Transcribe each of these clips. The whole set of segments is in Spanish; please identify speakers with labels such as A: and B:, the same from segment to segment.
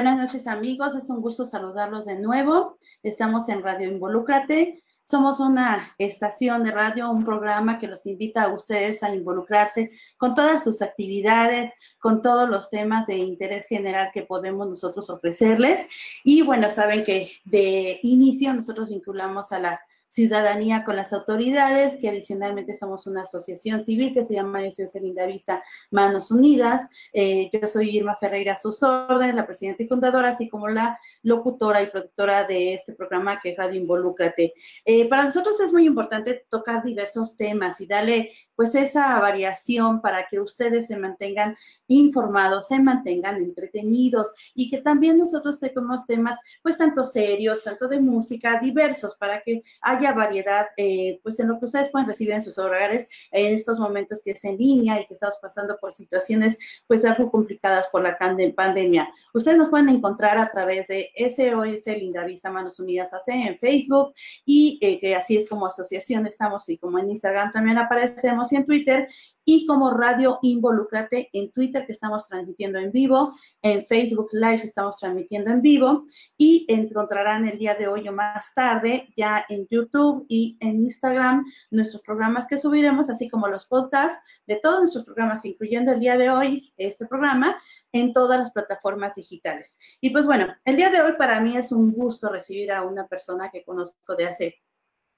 A: Buenas noches amigos, es un gusto saludarlos de nuevo. Estamos en Radio Involúcrate. Somos una estación de radio, un programa que los invita a ustedes a involucrarse con todas sus actividades, con todos los temas de interés general que podemos nosotros ofrecerles. Y bueno, saben que de inicio nosotros vinculamos a la ciudadanía con las autoridades, que adicionalmente somos una asociación civil que se llama SOS Vista Manos Unidas. Eh, yo soy Irma Ferreira sus órdenes, la presidenta y fundadora, así como la locutora y productora de este programa que es Radio Involúcrate. Eh, para nosotros es muy importante tocar diversos temas y darle pues esa variación para que ustedes se mantengan informados, se mantengan entretenidos y que también nosotros tengamos temas pues tanto serios, tanto de música, diversos, para que haya variedad, eh, pues en lo que ustedes pueden recibir en sus hogares en estos momentos que es en línea y que estamos pasando por situaciones pues algo complicadas por la pandemia. Ustedes nos pueden encontrar a través de SOS Linda Vista Manos Unidas AC en Facebook y eh, que así es como asociación estamos y como en Instagram también aparecemos y en Twitter y como Radio Involúcrate en Twitter que estamos transmitiendo en vivo, en Facebook Live estamos transmitiendo en vivo y encontrarán el día de hoy o más tarde ya en YouTube y en Instagram nuestros programas que subiremos, así como los podcasts de todos nuestros programas, incluyendo el día de hoy este programa, en todas las plataformas digitales. Y pues bueno, el día de hoy para mí es un gusto recibir a una persona que conozco de hace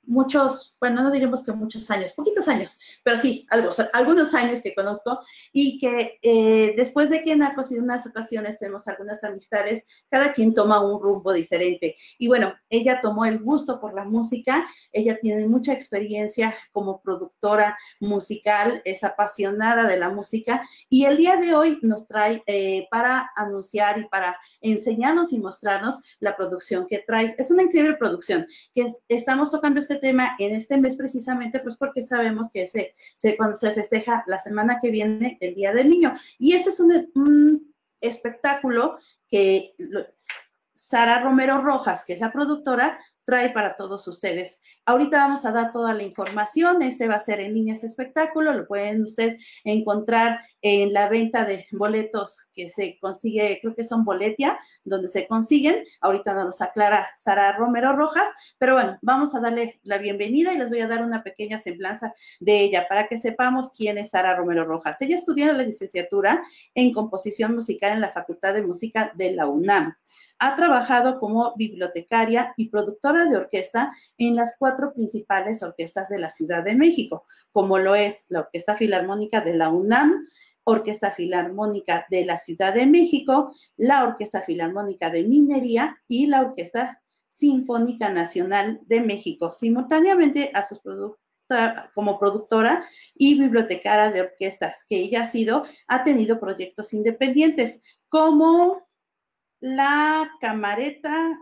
A: muchos, bueno, no diremos que muchos años, poquitos años, pero sí, algo, algunos años que conozco y que eh, después de que en unas ocasiones tenemos algunas amistades, cada quien toma un rumbo diferente. Y bueno, ella tomó el gusto por la música, ella tiene mucha experiencia como productora musical, es apasionada de la música y el día de hoy nos trae eh, para anunciar y para enseñarnos y mostrarnos la producción que trae. Es una increíble producción que estamos tocando este este tema en este mes precisamente, pues porque sabemos que se, se, cuando se festeja la semana que viene el Día del Niño. Y este es un, un espectáculo que Sara Romero Rojas, que es la productora, trae para todos ustedes. Ahorita vamos a dar toda la información. Este va a ser en línea este espectáculo. Lo pueden usted encontrar en la venta de boletos que se consigue, creo que son Boletia, donde se consiguen. Ahorita nos aclara Sara Romero Rojas. Pero bueno, vamos a darle la bienvenida y les voy a dar una pequeña semblanza de ella para que sepamos quién es Sara Romero Rojas. Ella estudió la licenciatura en composición musical en la Facultad de Música de la UNAM. Ha trabajado como bibliotecaria y productora de orquesta en las cuatro principales orquestas de la Ciudad de México, como lo es la Orquesta Filarmónica de la UNAM, Orquesta Filarmónica de la Ciudad de México, la Orquesta Filarmónica de Minería y la Orquesta Sinfónica Nacional de México, simultáneamente a sus como productora y bibliotecaria de orquestas que ella ha sido, ha tenido proyectos independientes como la camareta,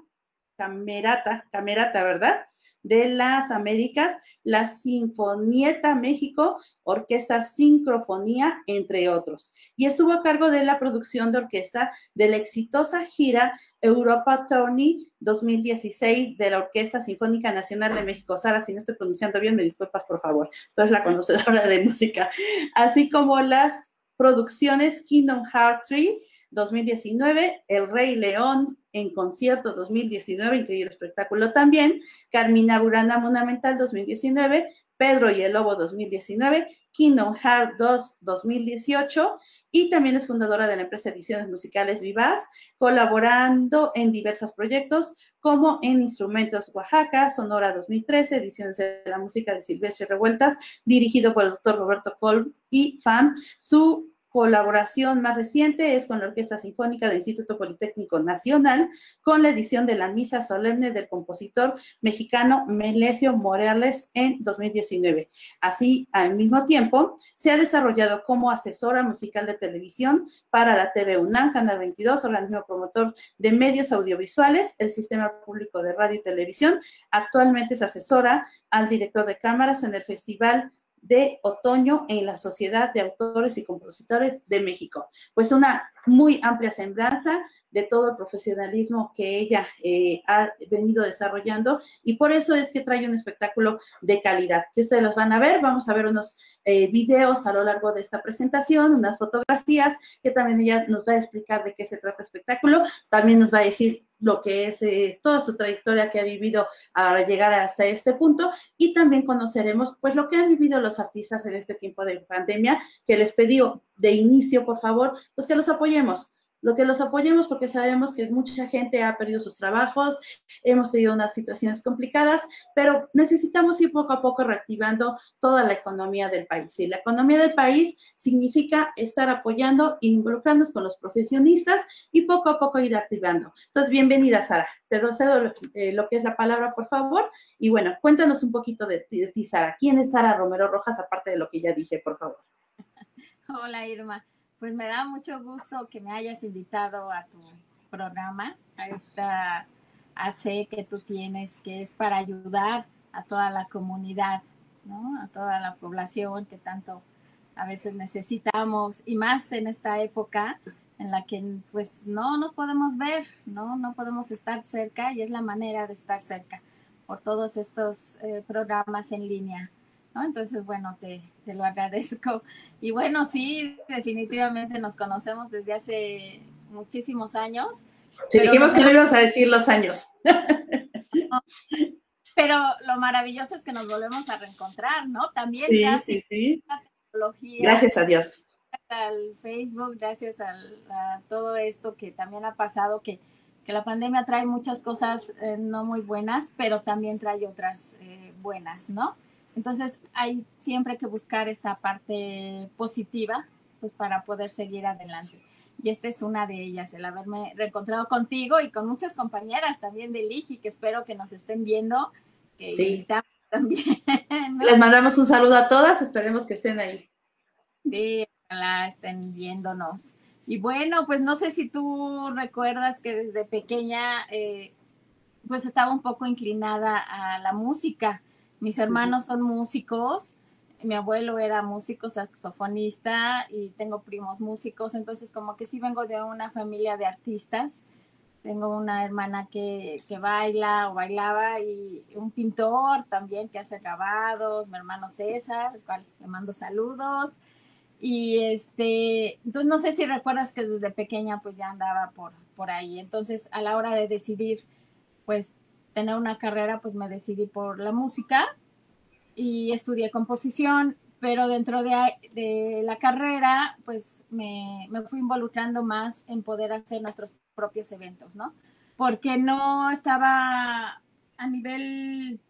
A: camerata, camerata, ¿verdad? De las Américas, la Sinfonieta México, Orquesta Sincrofonía, entre otros. Y estuvo a cargo de la producción de orquesta de la exitosa gira Europa Tourney 2016 de la Orquesta Sinfónica Nacional de México. Sara, si no estoy pronunciando bien, me disculpas, por favor. Tú eres la conocedora de música. Así como las producciones Kingdom Heart 3 2019, El Rey León en concierto 2019, increíble espectáculo también, Carmina Burana Fundamental 2019, Pedro y el Lobo 2019, Kingdom Heart 2 2018 y también es fundadora de la empresa Ediciones Musicales Vivaz, colaborando en diversos proyectos como en Instrumentos Oaxaca, Sonora 2013, Ediciones de la Música de Silvestre Revueltas, dirigido por el doctor Roberto Colb y FAM. Su colaboración más reciente es con la Orquesta Sinfónica del Instituto Politécnico Nacional, con la edición de la Misa Solemne del compositor mexicano Melesio Morales en 2019. Así, al mismo tiempo, se ha desarrollado como asesora musical de televisión para la TV UNAM, Canal 22, organismo promotor de medios audiovisuales, el Sistema Público de Radio y Televisión. Actualmente es asesora al director de cámaras en el Festival de otoño en la Sociedad de Autores y Compositores de México. Pues una muy amplia semblanza de todo el profesionalismo que ella eh, ha venido desarrollando y por eso es que trae un espectáculo de calidad, que ustedes los van a ver, vamos a ver unos eh, videos a lo largo de esta presentación, unas fotografías que también ella nos va a explicar de qué se trata el espectáculo, también nos va a decir lo que es toda su trayectoria que ha vivido para llegar hasta este punto y también conoceremos pues lo que han vivido los artistas en este tiempo de pandemia, que les pedí de inicio, por favor, pues que los apoyemos lo que los apoyemos porque sabemos que mucha gente ha perdido sus trabajos, hemos tenido unas situaciones complicadas, pero necesitamos ir poco a poco reactivando toda la economía del país. Y la economía del país significa estar apoyando e involucrarnos con los profesionistas y poco a poco ir activando. Entonces, bienvenida, Sara. Te doy eh, lo que es la palabra, por favor. Y bueno, cuéntanos un poquito de ti, Sara. ¿Quién es Sara Romero Rojas, aparte de lo que ya dije, por favor?
B: Hola, Irma. Pues me da mucho gusto que me hayas invitado a tu programa, a esta AC que tú tienes, que es para ayudar a toda la comunidad, ¿no? A toda la población que tanto a veces necesitamos y más en esta época en la que pues no nos podemos ver, ¿no? No podemos estar cerca y es la manera de estar cerca por todos estos eh, programas en línea. Entonces, bueno, te, lo agradezco. Y bueno, sí, definitivamente nos conocemos desde hace muchísimos años.
A: Sí, dijimos que no íbamos a decir los años.
B: pero lo maravilloso es que nos volvemos a reencontrar, ¿no? También
A: sí, gracias sí, a la tecnología. Gracias a Dios.
B: Al Facebook, gracias a todo esto que también ha pasado, que, la pandemia trae muchas cosas eh, no muy buenas, pero también trae otras eh, buenas, ¿no? Entonces hay siempre que buscar esta parte positiva pues, para poder seguir adelante. Y esta es una de ellas, el haberme reencontrado contigo y con muchas compañeras también de LIGI que espero que nos estén viendo. Que
A: sí. También. Les mandamos un saludo a todas, esperemos que estén ahí.
B: Sí, ojalá estén viéndonos. Y bueno, pues no sé si tú recuerdas que desde pequeña eh, pues estaba un poco inclinada a la música mis hermanos son músicos, mi abuelo era músico, saxofonista y tengo primos músicos, entonces como que sí vengo de una familia de artistas. Tengo una hermana que, baila o bailaba y un pintor también que hace grabados, mi hermano César, al cual le mando saludos. Y este, entonces no sé si recuerdas que desde pequeña pues ya andaba por, por ahí. Entonces a la hora de decidir pues tener una carrera, pues me decidí por la música y estudié composición, pero dentro de, la carrera, pues me, fui involucrando más en poder hacer nuestros propios eventos, ¿no? Porque no estaba a nivel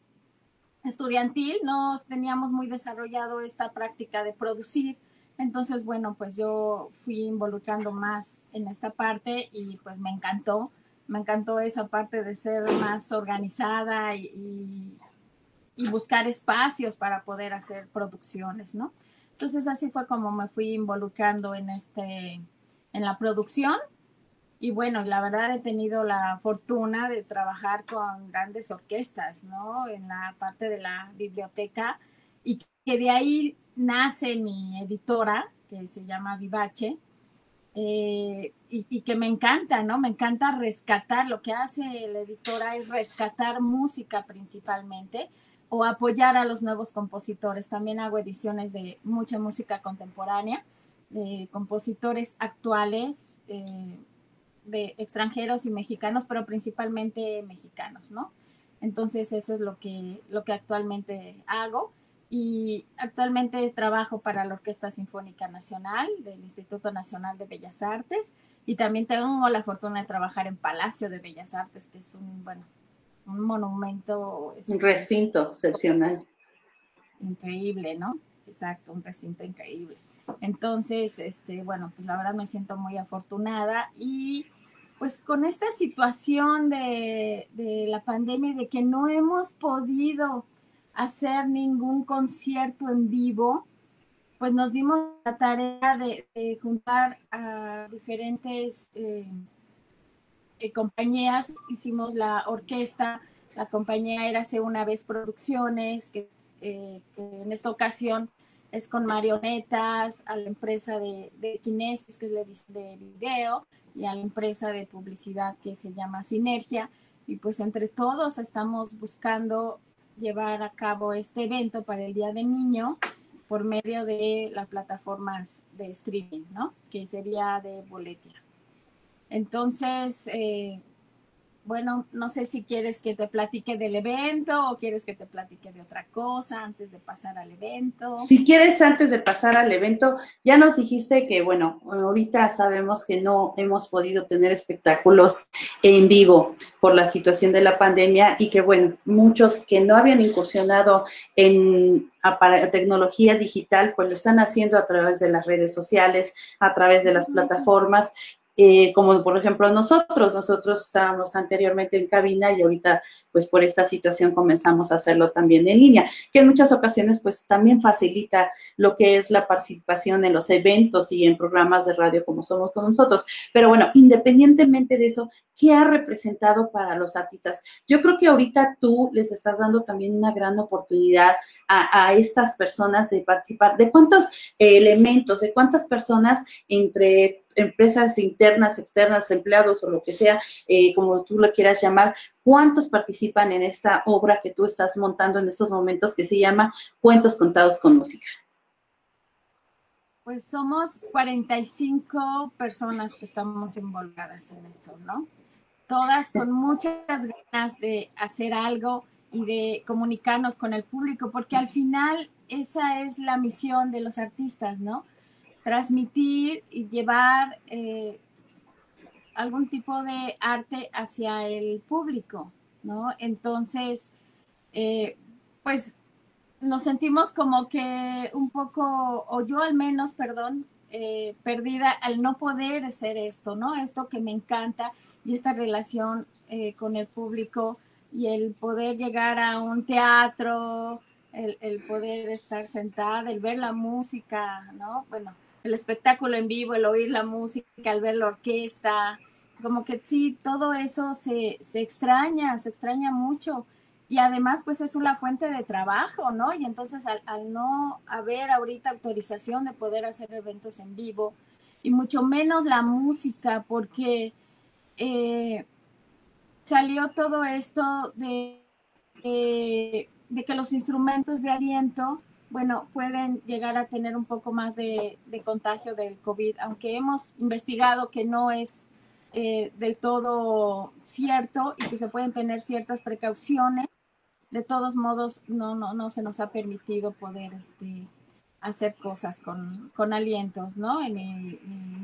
B: estudiantil, no teníamos muy desarrollado esta práctica de producir. Entonces, bueno, pues yo fui involucrando más en esta parte y pues me encantó me encantó esa parte de ser más organizada y, buscar espacios para poder hacer producciones, ¿no? Entonces así fue como me fui involucrando en este, en la producción. Y bueno, la verdad he tenido la fortuna de trabajar con grandes orquestas, ¿no? En la parte de la biblioteca y que de ahí nace mi editora, que se llama Vivache, eh, y, que me encanta, ¿no? Me encanta rescatar, lo que hace la editora es rescatar música principalmente o apoyar a los nuevos compositores. También hago ediciones de mucha música contemporánea, de compositores actuales, eh, de extranjeros y mexicanos, pero principalmente mexicanos, ¿no? Entonces eso es lo que, lo que actualmente hago y actualmente trabajo para la Orquesta Sinfónica Nacional del Instituto Nacional de Bellas Artes y también tengo la fortuna de trabajar en Palacio de Bellas Artes, que es un, bueno, un monumento.
A: Un recinto excepcional.
B: Increíble, ¿no? Exacto, un recinto increíble. Entonces, este, bueno, pues la verdad me siento muy afortunada y pues con esta situación de, de la pandemia de que no hemos podido hacer ningún concierto en vivo, pues nos dimos la tarea de, juntar a diferentes eh, eh, compañías, hicimos la orquesta, la compañía era hace una vez producciones, que, eh, en esta ocasión es con marionetas, a la empresa de, de Kinesis, que es la de video, y a la empresa de publicidad que se llama Sinergia. Y pues entre todos estamos buscando llevar a cabo este evento para el Día del Niño por medio de las plataformas de streaming, ¿no? Que sería de Boletia. Entonces, eh, bueno, no sé si quieres que te platique del evento o quieres que te platique de otra cosa antes de pasar al evento.
A: Si quieres, antes de pasar al evento, ya nos dijiste que, bueno, ahorita sabemos que no hemos podido tener espectáculos en vivo por la situación de la pandemia y que, bueno, muchos que no habían incursionado en tecnología digital, pues lo están haciendo a través de las redes sociales, a través de las plataformas eh, como por ejemplo nosotros, nosotros estábamos anteriormente en cabina y ahorita pues por esta situación comenzamos a hacerlo también en línea, que en muchas ocasiones pues también facilita lo que es la participación en los eventos y en programas de radio como somos con nosotros. Pero bueno, independientemente de eso, ¿qué ha representado para los artistas? Yo creo que ahorita tú les estás dando también una gran oportunidad a, estas personas de participar. ¿De cuántos elementos, de cuántas personas entre empresas internas, externas, empleados o lo que sea, eh, como tú lo quieras llamar, ¿cuántos participan en esta obra que tú estás montando en estos momentos que se llama Cuentos Contados con Música?
B: Pues somos 45 personas que estamos involucradas en esto, ¿no? Todas con muchas ganas de hacer algo y de comunicarnos con el público, porque al final esa es la misión de los artistas, ¿no? transmitir y llevar eh, algún tipo de arte hacia el público, ¿no? Entonces, eh, pues nos sentimos como que un poco, o yo al menos, perdón, eh, perdida al no poder hacer esto, ¿no? Esto que me encanta y esta relación con el público y el poder llegar a un teatro, el, el, poder estar sentada, el ver la música, ¿no? Bueno, el espectáculo en vivo, el oír la música, el ver la orquesta, como que sí, todo eso se, se extraña, se extraña mucho. Y además, pues es una fuente de trabajo, ¿no? Y entonces al, no haber ahorita autorización de poder hacer eventos en vivo, y mucho menos la música, porque eh, salió todo esto de, de que los instrumentos de aliento bueno, pueden llegar a tener un poco más de, contagio del COVID, aunque hemos investigado que no es eh, del todo cierto y que se pueden tener ciertas precauciones. De todos modos, no, no, no se nos ha permitido poder este, hacer cosas con, con alientos, ¿no? En,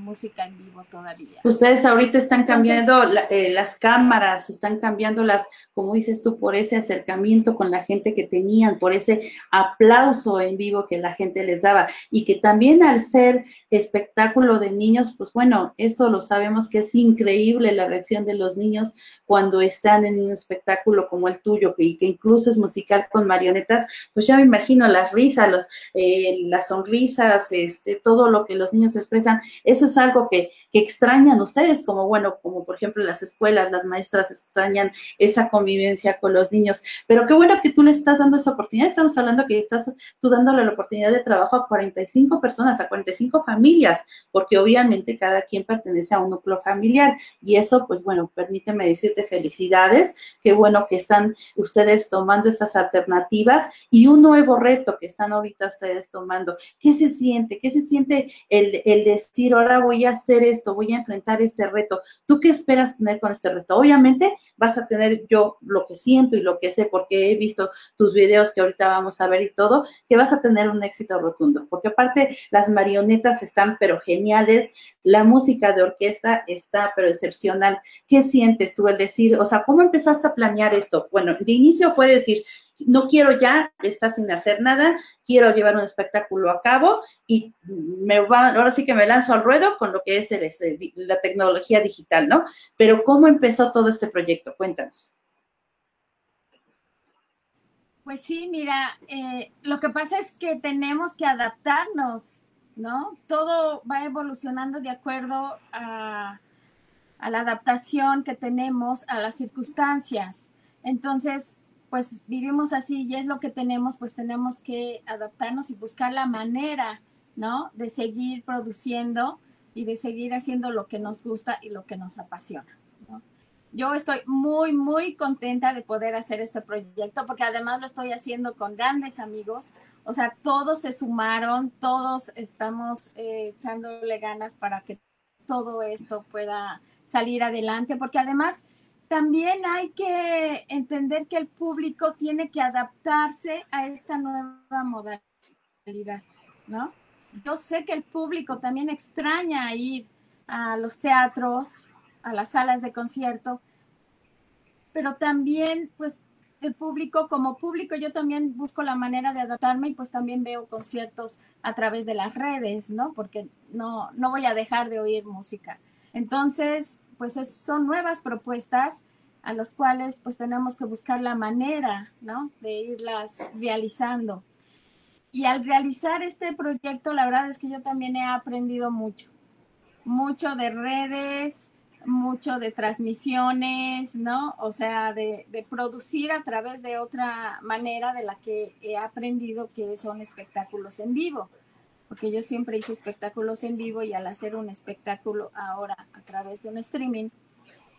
B: música en vivo todavía.
A: Ustedes ahorita están cambiando eh, las cámaras, están cambiando las, como dices tú, por ese acercamiento con la gente que tenían, por ese aplauso en vivo que la gente les daba y que también al ser espectáculo de niños, pues bueno, eso lo sabemos que es increíble la reacción de los niños cuando están en un espectáculo como el tuyo, que incluso es musical con marionetas, pues ya me imagino las risas, los... Eh, las sonrisas, este, todo lo que los niños expresan, eso es algo que, que extrañan ustedes, como bueno, como por ejemplo las escuelas, las maestras extrañan esa convivencia con los niños, pero qué bueno que tú le estás dando esa oportunidad, estamos hablando que estás tú dándole la oportunidad de trabajo a 45 personas, a 45 familias, porque obviamente cada quien pertenece a un núcleo familiar y eso, pues bueno, permíteme decirte felicidades, qué bueno que están ustedes tomando estas alternativas y un nuevo reto que están ahorita ustedes tomando ¿Qué se siente? ¿Qué se siente el, el decir, ahora voy a hacer esto, voy a enfrentar este reto? ¿Tú qué esperas tener con este reto? Obviamente vas a tener yo lo que siento y lo que sé porque he visto tus videos que ahorita vamos a ver y todo, que vas a tener un éxito rotundo, porque aparte las marionetas están pero geniales, la música de orquesta está pero excepcional. ¿Qué sientes tú el decir, o sea, cómo empezaste a planear esto? Bueno, de inicio fue decir, no quiero ya estar sin hacer nada, quiero llevar un espectáculo a cabo y me va, ahora sí que me lanzo al ruedo con lo que es la tecnología digital, ¿no? Pero ¿cómo empezó todo este proyecto? Cuéntanos.
B: Pues sí, mira, eh, lo que pasa es que tenemos que adaptarnos, ¿no? Todo va evolucionando de acuerdo a la adaptación que tenemos a las circunstancias. Entonces, pues vivimos así y es lo que tenemos, pues tenemos que adaptarnos y buscar la manera, ¿no? De seguir produciendo y de seguir haciendo lo que nos gusta y lo que nos apasiona. Yo estoy muy, muy contenta de poder hacer este proyecto porque además lo estoy haciendo con grandes amigos. O sea, todos se sumaron, todos estamos eh, echándole ganas para que todo esto pueda salir adelante, porque además también hay que entender que el público tiene que adaptarse a esta nueva modalidad, ¿no? Yo sé que el público también extraña ir a los teatros, a las salas de concierto, pero también, pues, el público, como público, yo también busco la manera de adaptarme y pues también veo conciertos a través de las redes, ¿no? Porque no, no voy a dejar de oír música. Entonces, pues son nuevas propuestas a las cuales pues tenemos que buscar la manera, ¿no? De irlas realizando. Y al realizar este proyecto, la verdad es que yo también he aprendido mucho, mucho de redes, mucho de transmisiones, ¿no? O sea, de, producir a través de otra manera de la que he aprendido que son espectáculos en vivo, porque yo siempre hice espectáculos en vivo y al hacer un espectáculo ahora a través de un streaming,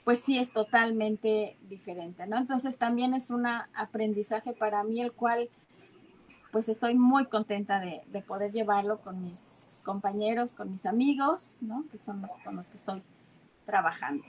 B: pues sí es totalmente diferente, ¿no? Entonces también es un aprendizaje para mí el cual pues estoy muy contenta de, de poder llevarlo con mis compañeros, con mis amigos, ¿no? Que son los con los que estoy trabajando.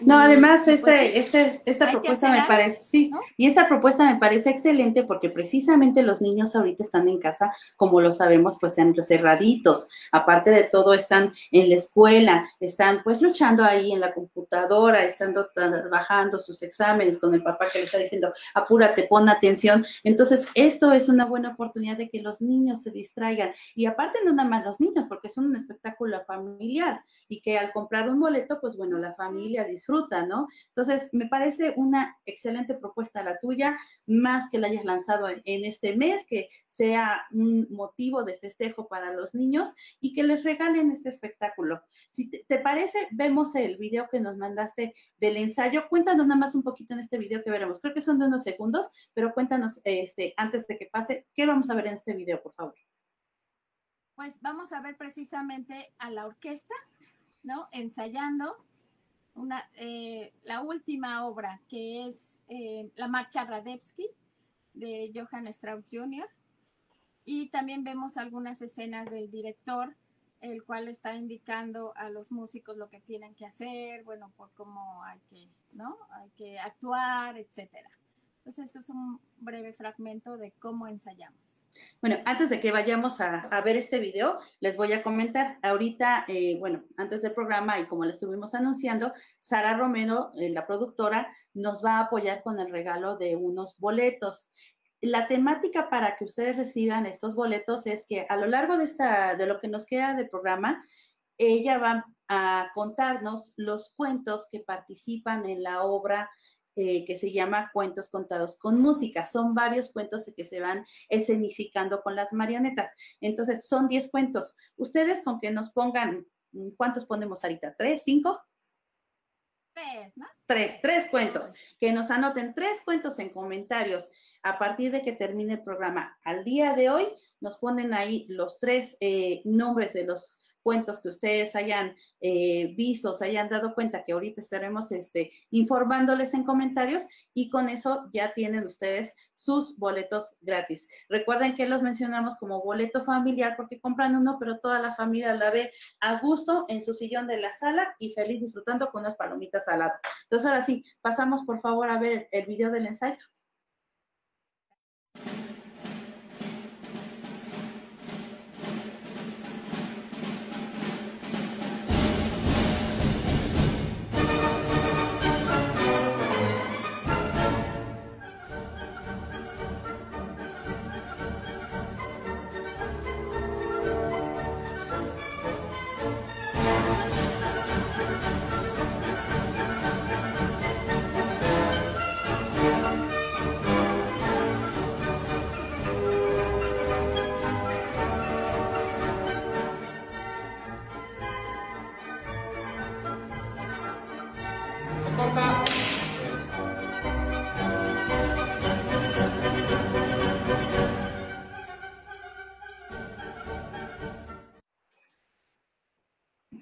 A: No, además, este, este, esta propuesta me parece, sí, y esta propuesta me parece excelente porque precisamente los niños ahorita están en casa, como lo sabemos, pues cerraditos. Aparte de todo, están en la escuela, están pues luchando ahí en la computadora, están trabajando sus exámenes con el papá que le está diciendo, apúrate, pon atención. Entonces, esto es una buena oportunidad de que los niños se distraigan. Y aparte, no nada más los niños, porque es un espectáculo familiar y que al comprar un boleto, pues bueno, la familia disfruta, ¿no? Entonces, me parece una excelente propuesta la tuya, más que la hayas lanzado en, este mes, que sea un motivo de festejo para los niños y que les regalen este espectáculo. Si te, parece, vemos el video que nos mandaste del ensayo. Cuéntanos nada más un poquito en este video que veremos. Creo que son de unos segundos, pero cuéntanos este, antes de que pase, ¿qué vamos a ver en este video, por favor?
B: Pues vamos a ver precisamente a la orquesta, ¿no? Ensayando una, eh, la última obra, que es eh, La Marcha Radetzky de Johann Strauss Jr. Y también vemos algunas escenas del director, el cual está indicando a los músicos lo que tienen que hacer, bueno, por cómo hay que, ¿no? Hay que actuar, etcétera. Entonces, esto es un breve fragmento de cómo ensayamos.
A: Bueno, antes de que vayamos a, ver este video, les voy a comentar, ahorita, eh, bueno, antes del programa y como le estuvimos anunciando, Sara Romero, eh, la productora, nos va a apoyar con el regalo de unos boletos. La temática para que ustedes reciban estos boletos es que a lo largo de, esta, de lo que nos queda de programa, ella va a contarnos los cuentos que participan en la obra eh, que se llama Cuentos Contados con Música. Son varios cuentos que se van escenificando con las marionetas. Entonces, son 10 cuentos. Ustedes con que nos pongan, ¿cuántos ponemos ahorita? ¿Tres? ¿Cinco?
B: Tres, ¿no?
A: Tres, tres cuentos. Que nos anoten tres cuentos en comentarios a partir de que termine el programa. Al día de hoy nos ponen ahí los tres eh, nombres de los cuentos que ustedes hayan eh, visto, se hayan dado cuenta que ahorita estaremos este, informándoles en comentarios y con eso ya tienen ustedes sus boletos gratis. Recuerden que los mencionamos como boleto familiar porque compran uno, pero toda la familia la ve a gusto en su sillón de la sala y feliz disfrutando con unas palomitas al lado. Entonces ahora sí, pasamos por favor a ver el video del ensayo.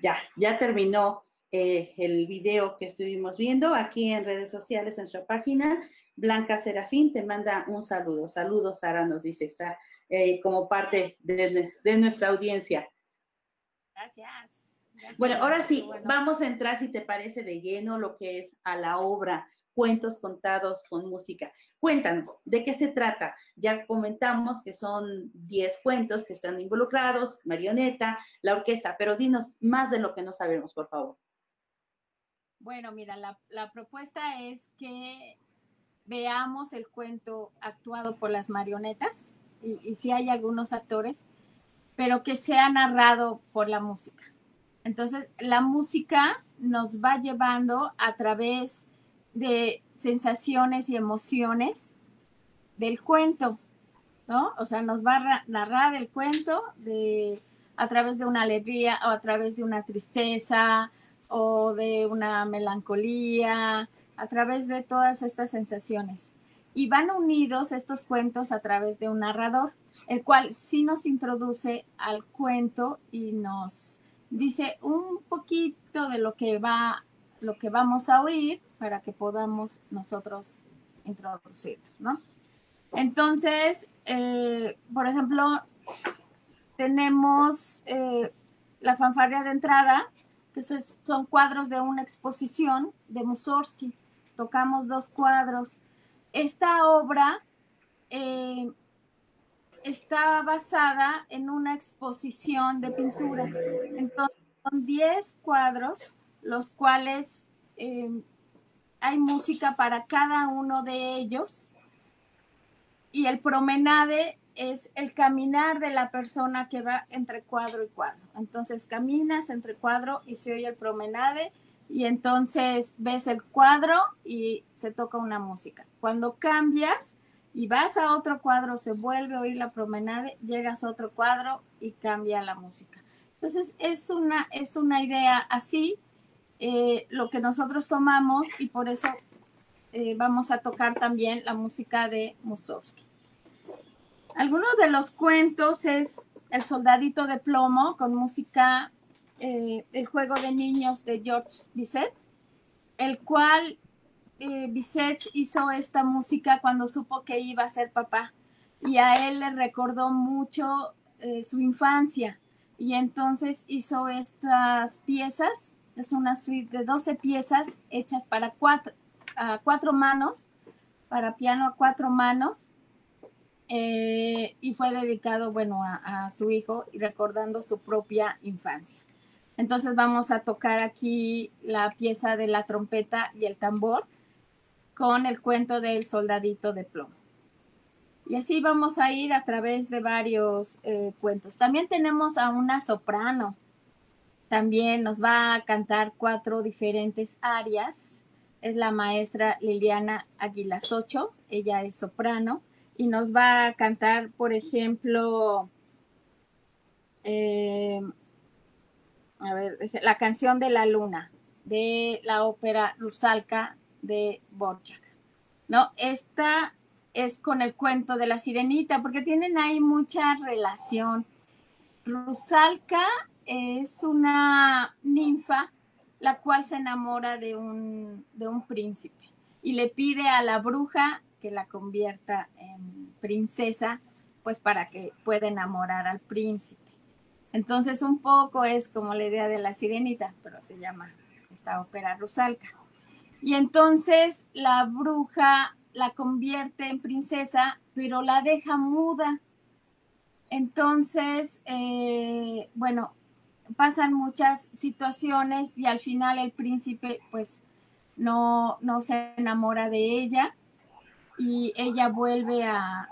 A: Ya, ya terminó eh, el video que estuvimos viendo aquí en redes sociales, en nuestra página. Blanca Serafín te manda un saludo. Saludos, Sara, nos dice, está eh, como parte de nuestra audiencia.
B: Gracias.
A: Bueno, ahora sí, vamos a entrar, si te parece, de lleno lo que es a la obra cuentos contados con música. Cuéntanos, ¿de qué se trata? Ya comentamos que son 10 cuentos que están involucrados, marioneta, la orquesta, pero dinos más de lo que no sabemos, por favor.
B: Bueno, mira, la, propuesta es que veamos el cuento actuado por las marionetas, y, y si hay algunos actores, pero que sea narrado por la música. Entonces, la música nos va llevando a través de sensaciones y emociones del cuento, ¿no? O sea, nos va a narrar el cuento a través de una alegría o a través de una tristeza o de una melancolía, a través de todas estas sensaciones. Y van unidos estos cuentos a través de un narrador, el cual sí nos introduce al cuento y nos dice un poquito de lo que va, lo que vamos a oír para que podamos nosotros introducirnos, ¿no? Entonces, eh, por ejemplo, tenemos eh, la fanfarria de entrada, que son cuadros de una exposición de Mussorgsky. Tocamos dos cuadros. Esta obra eh, está basada en una exposición de pintura. Entonces, son 10 cuadros, los cuales hay música para cada uno de ellos y el promenade es el caminar de la persona que va entre cuadro y cuadro. Entonces caminas entre cuadro y se oye el promenade y entonces ves el cuadro y se toca una música. Cuando cambias y vas a otro cuadro, se vuelve a oír la promenade, llegas a otro cuadro y cambia la música. Entonces es una, es una idea así eh, lo que nosotros tomamos y por eso eh, vamos a tocar también la música de Mussorgsky. Algunos de los cuentos es El soldadito de plomo con música eh, El juego de niños de George Bizet, el cual Bizet hizo esta música cuando supo que iba a ser papá y a él le recordó mucho su infancia y entonces hizo estas piezas es una suite de 12 piezas hechas para cuatro, cuatro manos, para piano a cuatro manos. Eh, y fue dedicado, bueno, a, su hijo y recordando su propia infancia. Entonces vamos a tocar aquí la pieza de la trompeta y el tambor con el cuento del soldadito de plomo. Y así vamos a ir a través de varios eh, cuentos. También tenemos a una soprano también nos va a cantar cuatro diferentes arias. Es la maestra Liliana Aguilasocho, ella es soprano, y nos va a cantar, por ejemplo, eh, a ver, la canción de la luna de la ópera Rusalka de Borjak. ¿No? Esta es con el cuento de la sirenita, porque tienen ahí mucha relación. Rusalka es una ninfa la cual se enamora de un, de un príncipe y le pide a la bruja que la convierta en princesa, pues para que pueda enamorar al príncipe. Entonces un poco es como la idea de la sirenita, pero se llama esta ópera rusalca. Y entonces la bruja la convierte en princesa, pero la deja muda. Entonces, eh, bueno, pasan muchas situaciones y al final el príncipe pues no, no se enamora de ella y ella vuelve a,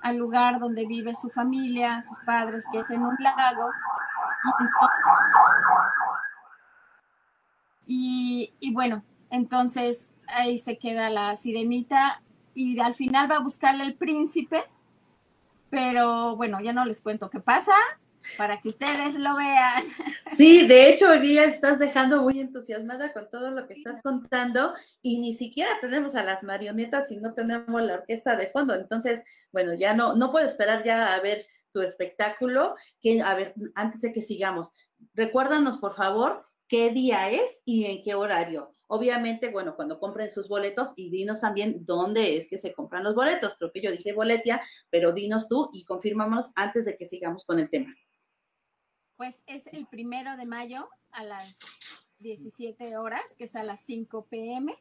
B: al lugar donde vive su familia, sus padres, que es en un lago. Y, y, bueno, entonces ahí se queda la sirenita y al final va a buscarle el príncipe, pero bueno, ya no les cuento qué pasa, para que ustedes lo vean.
A: Sí, de hecho, hoy día estás dejando muy entusiasmada con todo lo que estás contando y ni siquiera tenemos a las marionetas y no tenemos la orquesta de fondo. Entonces, bueno, ya no, no puedo esperar ya a ver tu espectáculo. Que, a ver, antes de que sigamos, recuérdanos, por favor, qué día es y en qué horario. Obviamente, bueno, cuando compren sus boletos y dinos también dónde es que se compran los boletos. Creo que yo dije boletia, pero dinos tú y confirmamos antes de que sigamos con el tema.
B: Pues es el primero de mayo a las 17 horas, que es a las 5 pm.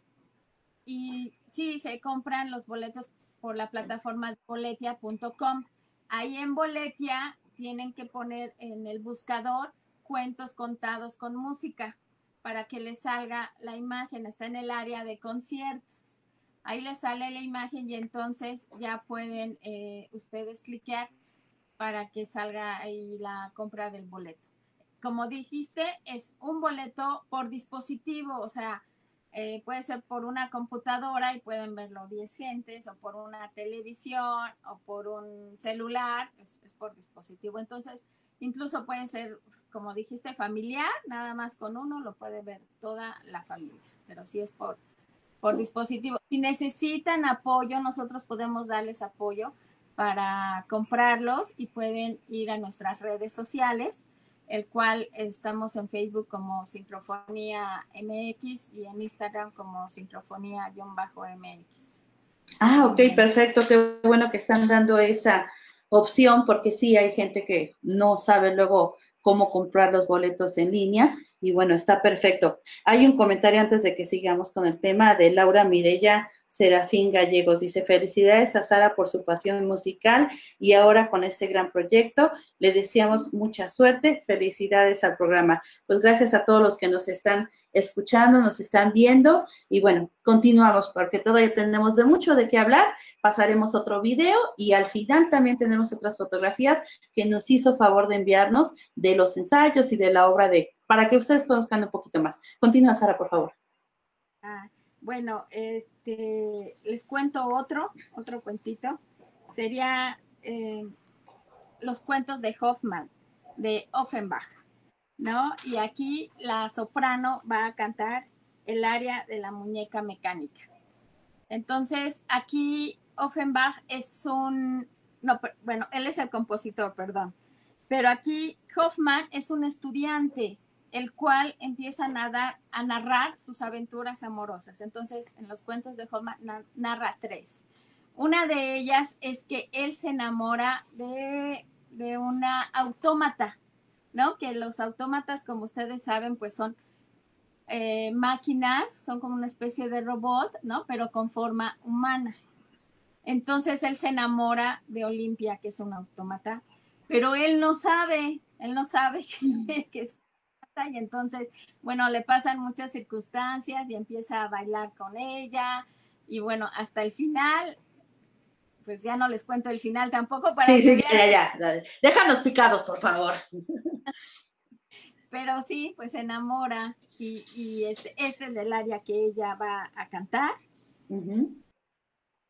B: Y sí, se compran los boletos por la plataforma boletia.com. Ahí en Boletia tienen que poner en el buscador cuentos contados con música para que les salga la imagen. Está en el área de conciertos. Ahí les sale la imagen y entonces ya pueden eh, ustedes cliquear para que salga ahí la compra del boleto. Como dijiste, es un boleto por dispositivo, o sea, eh, puede ser por una computadora y pueden verlo 10 gentes, o por una televisión, o por un celular, es, por dispositivo. Entonces, incluso puede ser como dijiste, familiar, nada más con uno lo puede ver toda la familia, pero si es por, por dispositivo. Si necesitan apoyo, nosotros podemos darles apoyo para comprarlos y pueden ir a nuestras redes sociales, el cual estamos en Facebook como Sincrofonía MX y en Instagram como Sincrofonía-MX.
A: Ah, ok, perfecto, qué bueno que están dando esa opción porque sí hay gente que no sabe luego cómo comprar los boletos en línea. Y bueno, está perfecto. Hay un comentario antes de que sigamos con el tema de Laura Mirella Serafín Gallegos. Dice, felicidades a Sara por su pasión musical y ahora con este gran proyecto. Le deseamos mucha suerte. Felicidades al programa. Pues gracias a todos los que nos están escuchando, nos están viendo y bueno, continuamos porque todavía tenemos de mucho de qué hablar. Pasaremos otro video y al final también tenemos otras fotografías que nos hizo favor de enviarnos de los ensayos y de la obra de, para que ustedes conozcan un poquito más. Continúa, Sara, por favor.
B: Ah, bueno, este, les cuento otro, otro cuentito. Sería eh, los cuentos de Hoffman, de Offenbach. ¿no? Y aquí la soprano va a cantar el área de la muñeca mecánica. Entonces, aquí Offenbach es un, no, bueno, él es el compositor, perdón, pero aquí Hoffman es un estudiante, el cual empieza a, narrar sus aventuras amorosas. Entonces, en los cuentos de Hoffman narra tres. Una de ellas es que él se enamora de, de una autómata, ¿no? Que los autómatas, como ustedes saben, pues son eh, máquinas, son como una especie de robot, ¿no? Pero con forma humana. Entonces él se enamora de Olimpia, que es un autómata, pero él no sabe, él no sabe que, y entonces, bueno, le pasan muchas circunstancias y empieza a bailar con ella y bueno, hasta el final pues ya no les cuento el final tampoco para
A: Sí, sí, ya, ya, Déjanos picados, por favor.
B: Pero sí, pues se enamora y, este, este es del área que ella va a cantar.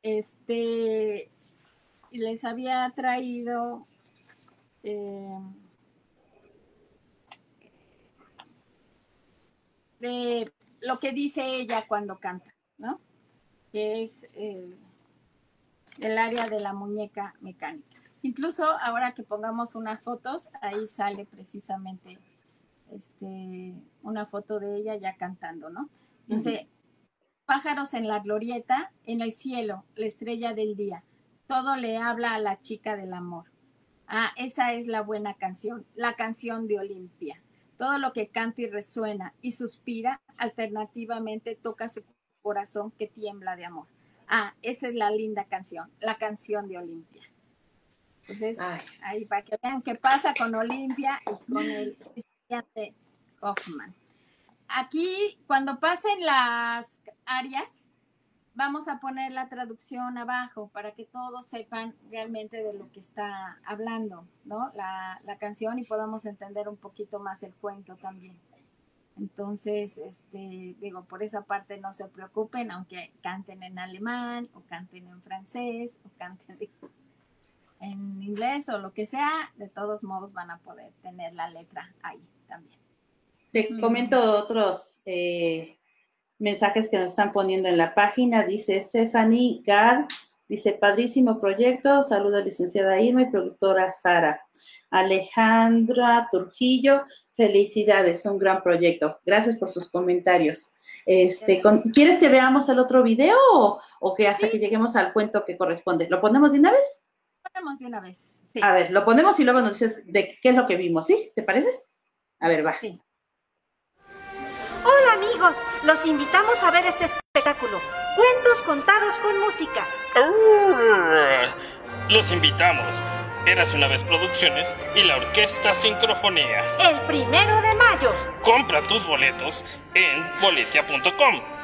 B: Este, les había traído eh, de lo que dice ella cuando canta, ¿no? Que es eh, el área de la muñeca mecánica. Incluso ahora que pongamos unas fotos, ahí sale precisamente este, una foto de ella ya cantando, ¿no? Dice, pájaros en la glorieta, en el cielo, la estrella del día, todo le habla a la chica del amor. Ah, esa es la buena canción, la canción de Olimpia. Todo lo que canta y resuena y suspira, alternativamente toca su corazón que tiembla de amor. Ah, esa es la linda canción, la canción de Olimpia. Entonces, ahí para que vean qué pasa con Olimpia y con el estudiante Hoffman. Aquí, cuando pasen las áreas, vamos a poner la traducción abajo para que todos sepan realmente de lo que está hablando, ¿no? La, la canción y podamos entender un poquito más el cuento también. Entonces, este, digo, por esa parte no se preocupen, aunque canten en alemán o canten en francés o canten en inglés o lo que sea, de todos modos van a poder tener la letra ahí también.
A: Te comento otros eh, mensajes que nos están poniendo en la página. Dice Stephanie Gard, Dice, padrísimo proyecto. Saluda licenciada Irma y productora Sara. Alejandra Trujillo, felicidades, un gran proyecto. Gracias por sus comentarios. Este, ¿Quieres que veamos el otro video o, que hasta que lleguemos al cuento que corresponde? ¿Lo ponemos de una vez?
B: Ponemos de una vez.
A: A ver, lo ponemos y luego nos dices de qué es lo que vimos, ¿sí? ¿Te parece? A ver, va.
C: Hola amigos, los invitamos a ver este espectáculo. Cuentos contados con música.
D: Los invitamos. Eras una vez Producciones y la Orquesta Sincrofonía.
C: El primero de mayo.
D: Compra tus boletos en boletia.com.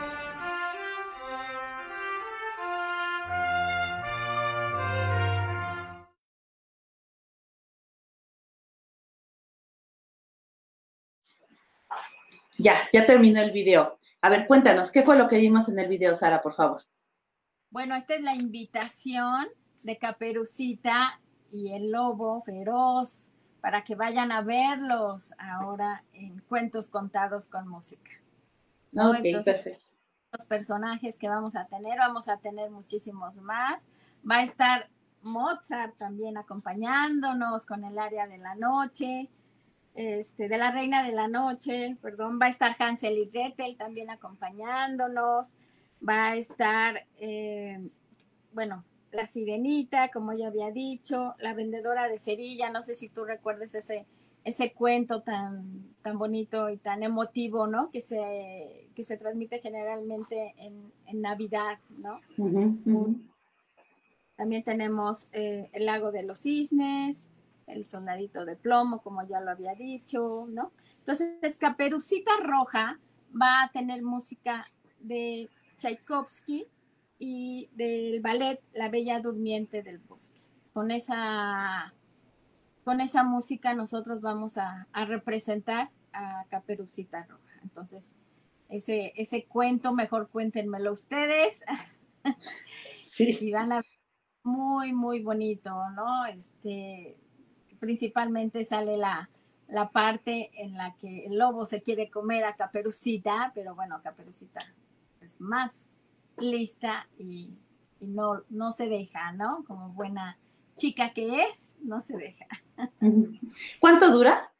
A: Ya, ya terminó el video. A ver, cuéntanos, ¿qué fue lo que vimos en el video, Sara, por favor?
B: Bueno, esta es la invitación de Caperucita y el lobo feroz para que vayan a verlos ahora en Cuentos Contados con Música.
A: Ok, perfecto.
B: Los personajes que vamos a tener, vamos a tener muchísimos más. Va a estar Mozart también acompañándonos con el área de la noche este, de la Reina de la Noche, perdón, va a estar Hansel y Gretel también acompañándonos, va a estar, eh, bueno, la Sirenita, como ya había dicho, la vendedora de cerilla, no sé si tú recuerdes ese, ese cuento tan, tan bonito y tan emotivo, ¿no? Que se, que se transmite generalmente en, Navidad, ¿no? También tenemos eh, el lago de los cisnes, el soldadito de plomo, como ya lo había dicho, ¿no? Entonces, Caperucita Roja va a tener música de Tchaikovsky y del ballet La Bella Durmiente del Bosque. Con esa, con esa música nosotros vamos a, representar a Caperucita Roja. Entonces, ese, ese cuento, mejor cuéntenmelo ustedes. Sí. y van a ver muy, muy bonito, ¿no? Este, principalmente sale la, parte en la que el lobo se quiere comer a Caperucita, pero bueno, Caperucita es más lista y, no, no se deja, ¿no? Como buena chica que es, no se deja.
A: ¿Cuánto dura?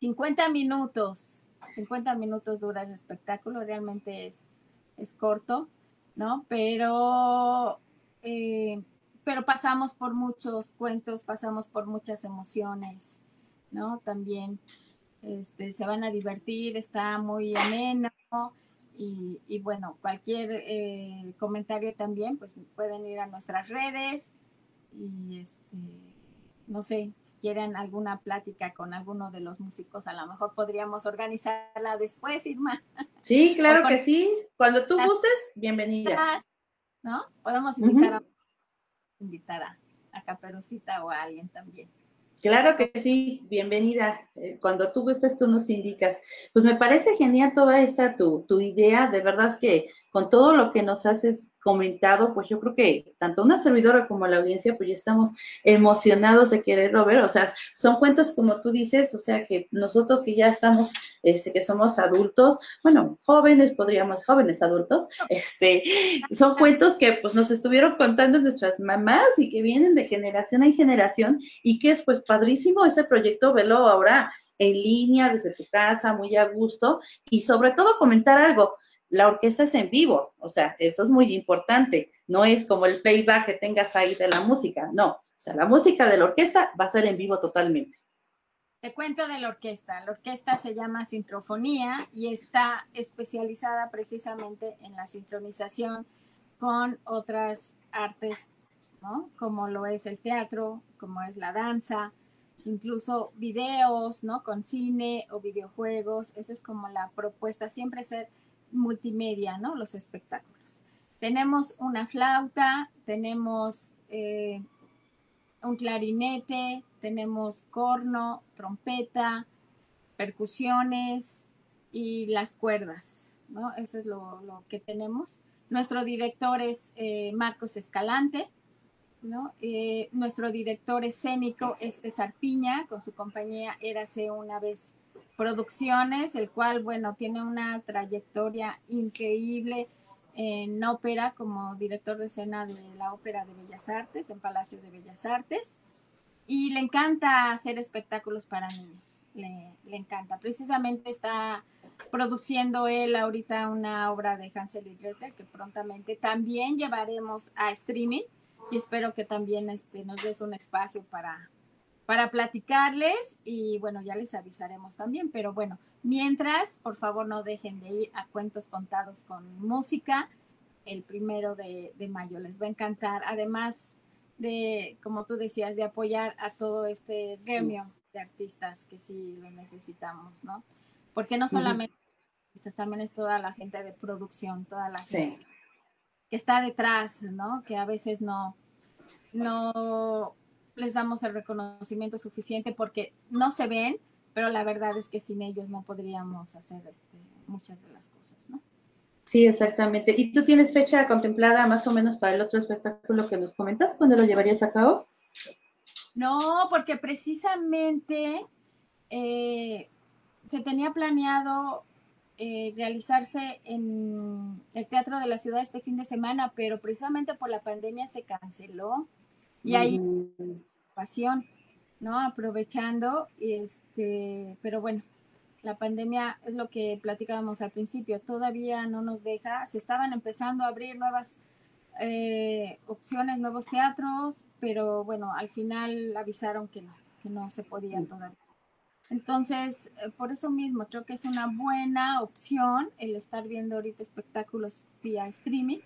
B: 50 minutos. 50 minutos dura el espectáculo, realmente es, es corto, ¿no? Pero eh, pero pasamos por muchos cuentos, pasamos por muchas emociones, ¿no? También este, se van a divertir, está muy ameno y, bueno, cualquier eh, comentario también, pues pueden ir a nuestras redes y este, no sé, si quieren alguna plática con alguno de los músicos, a lo mejor podríamos organizarla después, Irma.
A: Sí, claro que sí. Cuando tú gustes, bienvenida.
B: ¿No? Podemos invitar a invitar a, Caperucita o a alguien también.
A: Claro que sí, bienvenida. Eh, cuando tú gustes, tú nos indicas. Pues me parece genial toda esta tu, tu idea. De verdad es que con todo lo que nos haces comentado, pues yo creo que tanto una servidora como la audiencia, pues ya estamos emocionados de quererlo ver. O sea, son cuentos como tú dices, o sea, que nosotros que ya estamos, este, que somos adultos, bueno, jóvenes, podríamos, jóvenes adultos, este, son cuentos que pues nos estuvieron contando nuestras mamás y que vienen de generación en generación y que es pues padrísimo este proyecto, velo ahora en línea desde tu casa, muy a gusto y sobre todo comentar algo la orquesta es en vivo, o sea, eso es muy importante, no es como el playback que tengas ahí de la música, no, o sea, la música de la orquesta va a ser en vivo totalmente.
B: Te cuento de la orquesta, la orquesta se llama Sintrofonía y está especializada precisamente en la sincronización con otras artes, ¿no? Como lo es el teatro, como es la danza, incluso videos, ¿no? Con cine o videojuegos, esa es como la propuesta, siempre ser multimedia, ¿no? Los espectáculos. Tenemos una flauta, tenemos eh, un clarinete, tenemos corno, trompeta, percusiones y las cuerdas, ¿no? Eso es lo, que tenemos. Nuestro director es eh, Marcos Escalante, ¿no? Eh, nuestro director escénico es César Piña, con su compañía Érase una vez Producciones, el cual, bueno, tiene una trayectoria increíble en ópera como director de escena de la Ópera de Bellas Artes, en Palacio de Bellas Artes, y le encanta hacer espectáculos para niños, le, encanta. Precisamente está produciendo él ahorita una obra de Hansel y Gretel que prontamente también llevaremos a streaming y espero que también este, nos des un espacio para, para platicarles y bueno, ya les avisaremos también, pero bueno, mientras, por favor no dejen de ir a Cuentos Contados con Música el primero de, de mayo, les va a encantar, además de, como tú decías, de apoyar a todo este gremio de artistas que sí lo necesitamos, ¿no? Porque no solamente artistas, también es toda la gente de producción, toda la gente
A: Sí.
B: que está detrás, ¿no? Que a veces no, no les damos el reconocimiento suficiente porque no se ven, pero la verdad es que sin ellos no podríamos hacer este, muchas de las cosas, ¿no?
A: Sí, exactamente. ¿Y tú tienes fecha contemplada más o menos para el otro espectáculo que nos comentas? ¿Cuándo lo llevarías a cabo?
B: No, porque precisamente eh, se tenía planeado eh, realizarse en el Teatro de la Ciudad este fin de semana, pero precisamente por la pandemia se canceló y ahí
A: Mm,
B: pasión, ¿no? Aprovechando, este, pero bueno, la pandemia es lo que platicábamos al principio, todavía no nos deja, se estaban empezando a abrir nuevas eh, opciones, nuevos teatros, pero bueno, al final avisaron que no, que no se podía todavía. Entonces, eh, por eso mismo, creo que es una buena opción el estar viendo ahorita espectáculos vía streaming.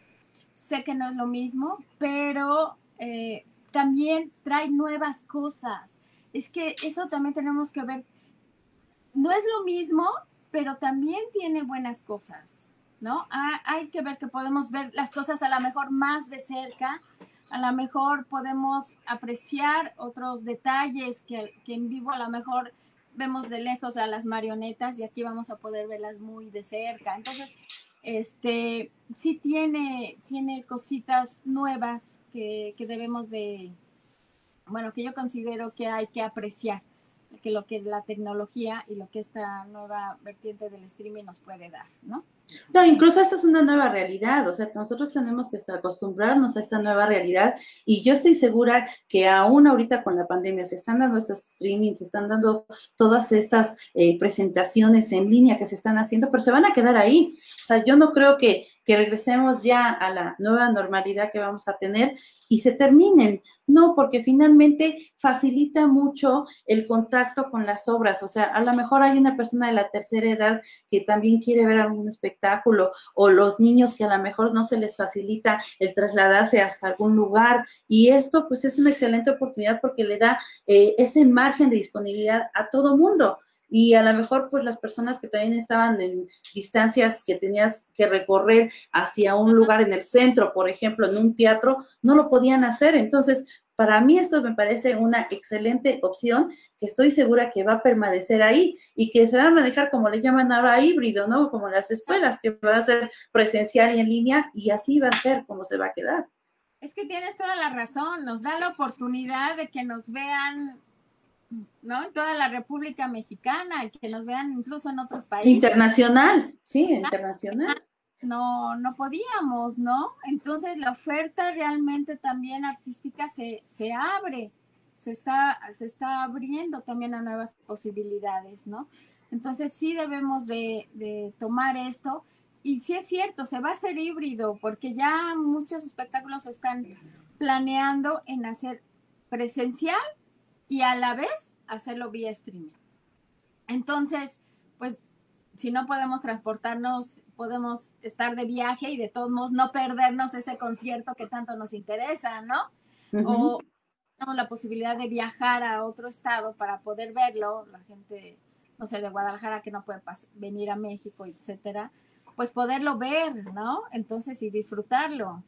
B: Sé que no es lo mismo, pero eh, también trae nuevas cosas. Es que eso también tenemos que ver. No es lo mismo, pero también tiene buenas cosas, ¿no? Hay que ver que podemos ver las cosas a lo mejor más de cerca, a lo mejor podemos apreciar otros detalles que, que en vivo a lo mejor vemos de lejos a las marionetas y aquí vamos a poder verlas muy de cerca. Entonces, este, sí tiene, tiene cositas nuevas que, que debemos de, bueno, que yo considero que hay que apreciar, que lo que la tecnología y lo que esta nueva vertiente del streaming nos puede dar, ¿no?
A: No, incluso esta es una nueva realidad, o sea, nosotros tenemos que acostumbrarnos a esta nueva realidad y yo estoy segura que aún ahorita con la pandemia se están dando estos streamings, se están dando todas estas eh, presentaciones en línea que se están haciendo, pero se van a quedar ahí. O sea, yo no creo que, que regresemos ya a la nueva normalidad que vamos a tener y se terminen. No, porque finalmente facilita mucho el contacto con las obras. O sea, a lo mejor hay una persona de la tercera edad que también quiere ver algún espectáculo o los niños que a lo mejor no se les facilita el trasladarse hasta algún lugar. Y esto pues es una excelente oportunidad porque le da eh, ese margen de disponibilidad a todo mundo. Y a lo mejor pues las personas que también estaban en distancias que tenías que recorrer hacia un lugar en el centro, por ejemplo, en un teatro, no lo podían hacer. Entonces, para mí esto me parece una excelente opción que estoy segura que va a permanecer ahí y que se va a manejar como le llaman ahora híbrido, ¿no? Como las escuelas, que va a ser presencial y en línea y así va a ser como se va a quedar.
B: Es que tienes toda la razón, nos da la oportunidad de que nos vean, ¿no? En toda la República Mexicana, que nos vean incluso en otros países.
A: Internacional, sí, internacional.
B: no, no podíamos, ¿no? Entonces la oferta realmente también artística se, se abre, se está, se está abriendo también a nuevas posibilidades, ¿no? Entonces sí debemos de, de tomar esto. Y sí es cierto, se va a hacer híbrido, porque ya muchos espectáculos están planeando en hacer presencial y a la vez hacerlo vía streaming. Entonces, pues si no podemos transportarnos, podemos estar de viaje y de todos modos no perdernos ese concierto que tanto nos interesa, ¿no? O tenemos la posibilidad de viajar a otro estado para poder verlo, la gente, no sé, de Guadalajara que no puede venir a México, etcétera, pues poderlo ver, ¿no? Entonces y disfrutarlo.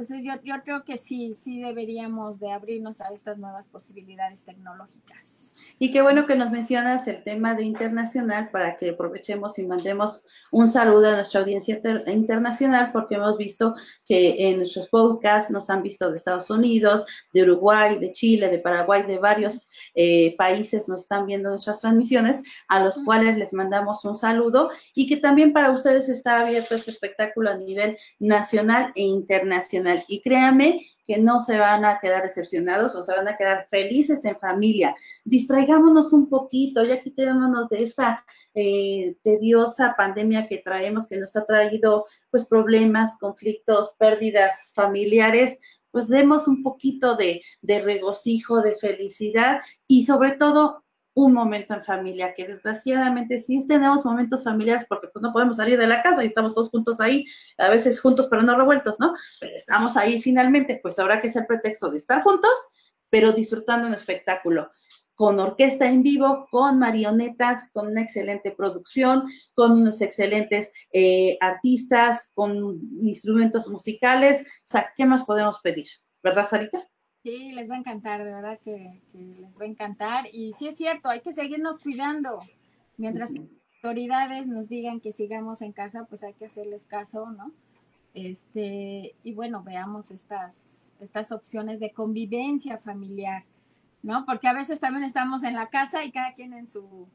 B: Entonces yo, yo creo que sí, sí deberíamos de abrirnos a estas nuevas posibilidades tecnológicas.
A: Y qué bueno que nos mencionas el tema de internacional para que aprovechemos y mandemos un saludo a nuestra audiencia internacional porque hemos visto que en nuestros podcasts nos han visto de Estados Unidos, de Uruguay, de Chile, de Paraguay, de varios eh, países nos están viendo nuestras transmisiones, a los cuales les mandamos un saludo y que también para ustedes está abierto este espectáculo a nivel nacional e internacional. Y créanme que no se van a quedar decepcionados o se van a quedar felices en familia. Distraigámonos un poquito, ya quitémonos de esta eh, tediosa pandemia que traemos, que nos ha traído pues problemas, conflictos, pérdidas familiares, pues demos un poquito de, de regocijo, de felicidad y sobre todo un momento en familia, que desgraciadamente sí tenemos momentos familiares porque pues no podemos salir de la casa y estamos todos juntos ahí, a veces juntos pero no revueltos, ¿no? Pero estamos ahí finalmente, pues habrá que ser pretexto de estar juntos, pero disfrutando un espectáculo con orquesta en vivo, con marionetas, con una excelente producción, con unos excelentes eh, artistas, con instrumentos musicales. O sea, ¿qué más podemos pedir? ¿Verdad, Sarita?
B: Sí, les va a encantar, de verdad que, les va a encantar. Y sí es cierto, hay que seguirnos cuidando. Mientras las autoridades nos digan que sigamos en casa, pues hay que hacerles caso, ¿no? Este, y bueno, veamos estas, estas opciones de convivencia familiar, ¿no? Porque a veces también estamos en la casa y cada quien en su,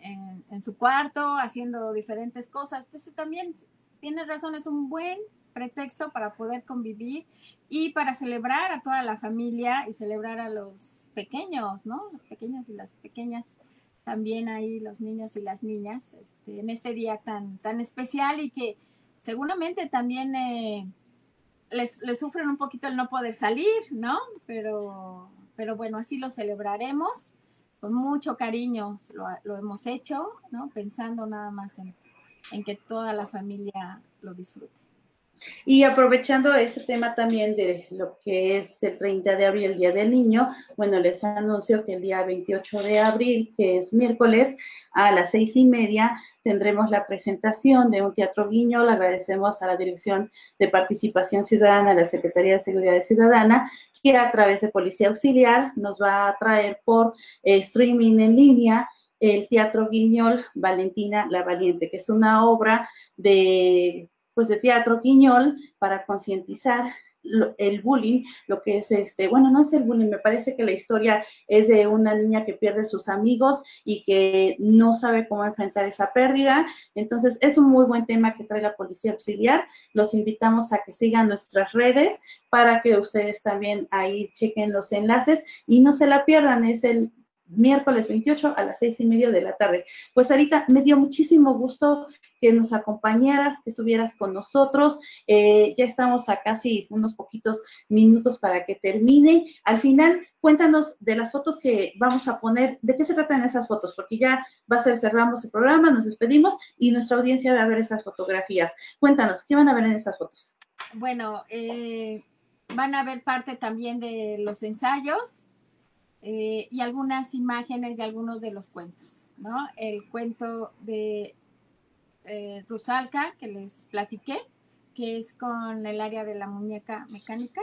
B: en, en su cuarto haciendo diferentes cosas. Entonces también tienes razón, es un buen pretexto para poder convivir y para celebrar a toda la familia y celebrar a los pequeños, ¿no? Los pequeños y las pequeñas, también ahí los niños y las niñas, este, en este día tan, tan especial y que seguramente también eh, les, les, sufren un poquito el no poder salir, ¿no? Pero, pero bueno, así lo celebraremos con mucho cariño, lo, lo hemos hecho, ¿no? Pensando nada más en, en que toda la familia lo disfrute.
A: Y aprovechando ese tema también de lo que es el 30 de abril, el Día del Niño, bueno, les anuncio que el día 28 de abril, que es miércoles, a las seis y media, tendremos la presentación de un teatro guiño. Le agradecemos a la Dirección de Participación Ciudadana, la Secretaría de Seguridad Ciudadana, que a través de Policía Auxiliar nos va a traer por streaming en línea el Teatro Guiñol Valentina la Valiente, que es una obra de pues de teatro Quiñol para concientizar el bullying, lo que es este, bueno, no es el bullying, me parece que la historia es de una niña que pierde sus amigos y que no sabe cómo enfrentar esa pérdida. Entonces, es un muy buen tema que trae la Policía Auxiliar. Los invitamos a que sigan nuestras redes para que ustedes también ahí chequen los enlaces y no se la pierdan. Es el miércoles 28 a las seis y media de la tarde. Pues ahorita me dio muchísimo gusto que nos acompañaras, que estuvieras con nosotros. Eh, ya estamos a casi unos poquitos minutos para que termine. Al final, cuéntanos de las fotos que vamos a poner, de qué se tratan esas fotos, porque ya va a ser, cerramos el programa, nos despedimos y nuestra audiencia va a ver esas fotografías. Cuéntanos, ¿qué van a ver en esas fotos?
B: Bueno, eh, van a ver parte también de los ensayos, eh, y algunas imágenes de algunos de los cuentos, ¿no? El cuento de eh, Rusalka, que les platiqué, que es con el área de la muñeca mecánica.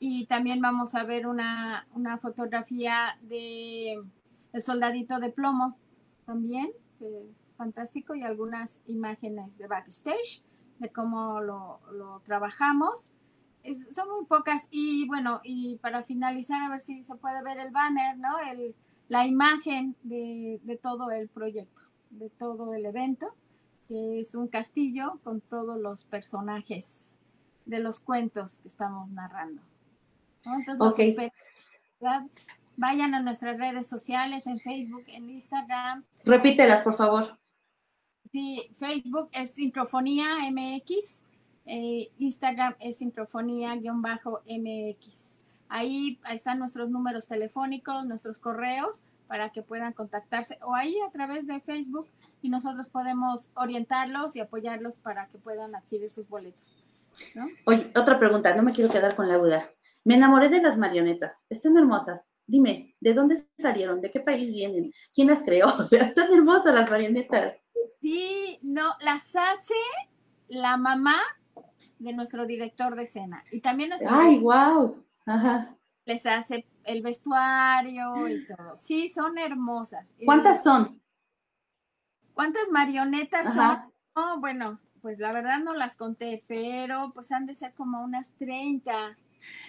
B: Y también vamos a ver una, una fotografía de El soldadito de plomo, también, que es fantástico, y algunas imágenes de backstage, de cómo lo, lo trabajamos son muy pocas y bueno, y para finalizar, a ver si se puede ver el banner, ¿no? El, la imagen de, de todo el proyecto, de todo el evento, que es un castillo con todos los personajes de los cuentos que estamos narrando. Entonces, vayan a nuestras redes sociales, en Facebook, en Instagram.
A: Repítelas, por favor.
B: Sí, Facebook es Sincrofonía MX eh, Instagram es sincrofonía-mx. Ahí, están nuestros números telefónicos, nuestros correos para que puedan contactarse o ahí a través de Facebook y nosotros podemos orientarlos y apoyarlos para que puedan adquirir sus boletos.
A: Oye, otra pregunta, no me quiero quedar con la duda. Me enamoré de las marionetas, están hermosas. Dime, ¿de dónde salieron? ¿De qué país vienen? ¿Quién las creó? O sea, están hermosas las marionetas.
B: Sí, no, las hace la mamá de nuestro director de escena. Y también
A: ¡Ay, wow! Ajá.
B: les hace el vestuario y todo. Sí, son hermosas.
A: ¿Cuántas son?
B: ¿Cuántas marionetas son? Oh, bueno, pues la verdad no las conté, pero pues han de ser como unas 30,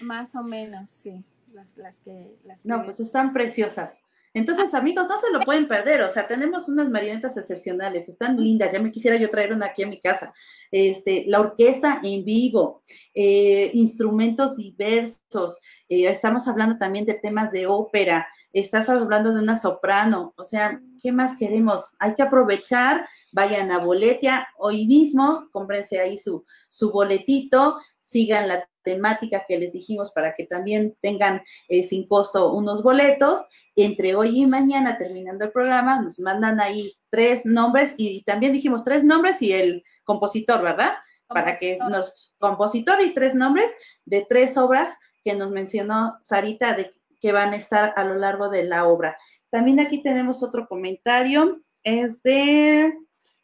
B: más o menos, sí. Las, las que, las
A: No, pues están preciosas. Entonces, amigos, no se lo pueden perder. O sea, tenemos unas marionetas excepcionales, están lindas. Ya me quisiera yo traer una aquí a mi casa. Este, la orquesta en vivo, eh, instrumentos diversos. Eh, estamos hablando también de temas de ópera. Estás hablando de una soprano. O sea, ¿qué más queremos? Hay que aprovechar. Vayan a Boletia hoy mismo, cómprense ahí su, su boletito, sigan la temática que les dijimos para que también tengan eh, sin costo unos boletos. Entre hoy y mañana, terminando el programa, nos mandan ahí tres nombres y también dijimos tres nombres y el compositor, ¿verdad? Para que nos, compositor y tres nombres de tres obras que nos mencionó Sarita de que van a estar a lo largo de la obra. También aquí tenemos otro comentario, es de